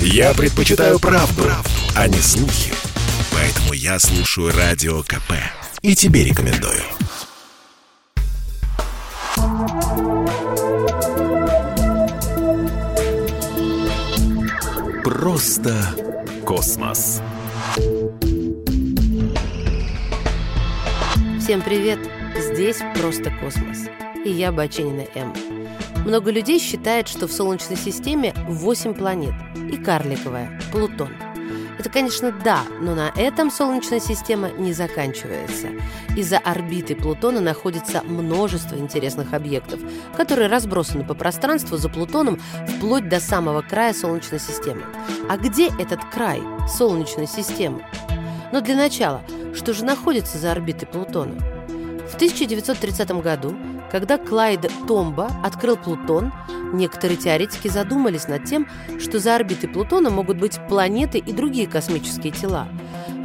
Я предпочитаю правду, правду, а не слухи. Поэтому я слушаю Радио КП. И тебе рекомендую. Просто космос. Всем привет! Здесь «Просто космос». И я Баченина М. Много людей считает, что в Солнечной системе 8 планет и карликовая – Плутон. Это, конечно, да, но на этом Солнечная система не заканчивается. Из-за орбиты Плутона находится множество интересных объектов, которые разбросаны по пространству за Плутоном вплоть до самого края Солнечной системы. А где этот край Солнечной системы? Но для начала, что же находится за орбитой Плутона? В 1930 году когда Клайд Томба открыл Плутон, некоторые теоретики задумались над тем, что за орбитой Плутона могут быть планеты и другие космические тела.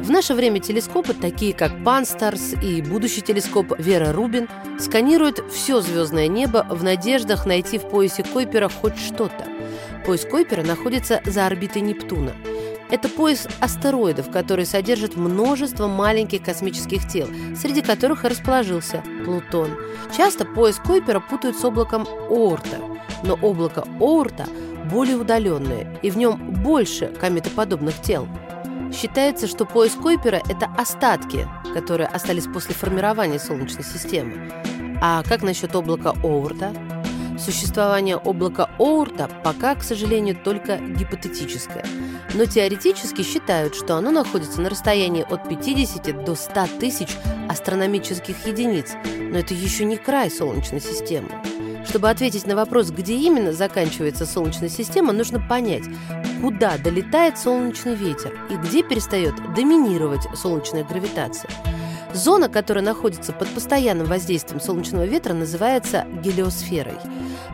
В наше время телескопы, такие как Панстарс и будущий телескоп Вера Рубин, сканируют все звездное небо в надеждах найти в поясе Койпера хоть что-то. Пояс Койпера находится за орбитой Нептуна – это пояс астероидов, который содержит множество маленьких космических тел, среди которых и расположился Плутон. Часто пояс Койпера путают с облаком Оорта, но облако Оорта более удаленное, и в нем больше кометоподобных тел. Считается, что пояс Койпера – это остатки, которые остались после формирования Солнечной системы. А как насчет облака Оурта? Существование облака Оурта пока, к сожалению, только гипотетическое. Но теоретически считают, что оно находится на расстоянии от 50 до 100 тысяч астрономических единиц. Но это еще не край Солнечной системы. Чтобы ответить на вопрос, где именно заканчивается Солнечная система, нужно понять, куда долетает солнечный ветер и где перестает доминировать солнечная гравитация. Зона, которая находится под постоянным воздействием солнечного ветра, называется гелиосферой.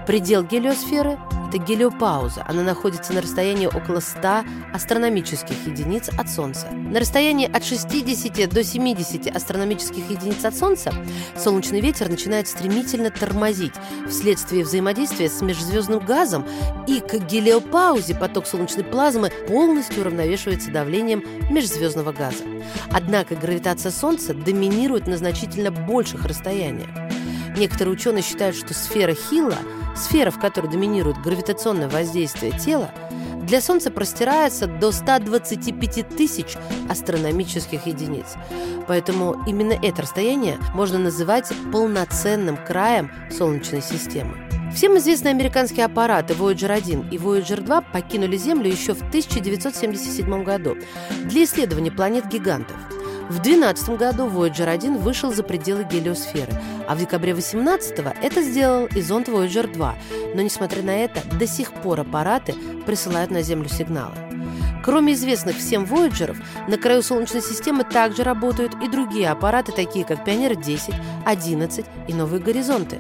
Предел гелиосферы – это гелиопауза. Она находится на расстоянии около 100 астрономических единиц от Солнца. На расстоянии от 60 до 70 астрономических единиц от Солнца солнечный ветер начинает стремительно тормозить вследствие взаимодействия с межзвездным газом, и к гелиопаузе поток солнечной плазмы полностью уравновешивается давлением межзвездного газа. Однако гравитация Солнца доминирует на значительно больших расстояниях. Некоторые ученые считают, что сфера Хилла, сфера, в которой доминирует гравитационное воздействие тела, для Солнца простирается до 125 тысяч астрономических единиц. Поэтому именно это расстояние можно называть полноценным краем Солнечной системы. Всем известные американские аппараты Voyager 1 и Voyager 2 покинули Землю еще в 1977 году для исследования планет-гигантов. В 2012 году Voyager 1 вышел за пределы гелиосферы, а в декабре 2018 это сделал и зонд Voyager 2. Но, несмотря на это, до сих пор аппараты присылают на Землю сигналы. Кроме известных всем Voyager'ов, на краю Солнечной системы также работают и другие аппараты, такие как Пионер-10, 11 и Новые горизонты.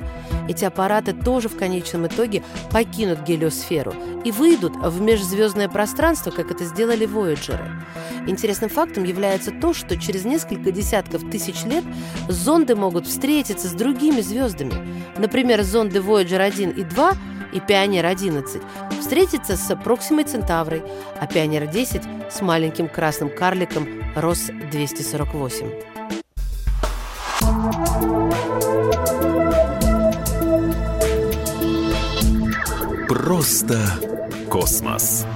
Эти аппараты тоже в конечном итоге покинут гелиосферу и выйдут в межзвездное пространство, как это сделали Voyager'ы. Интересным фактом является то, что через несколько десятков тысяч лет зонды могут встретиться с другими звездами. Например, зонды Voyager 1 и 2 и Пионер-11 встретятся с Проксимой Центаврой, а Пионер-10 с маленьким красным карликом Рос-248. Просто космос.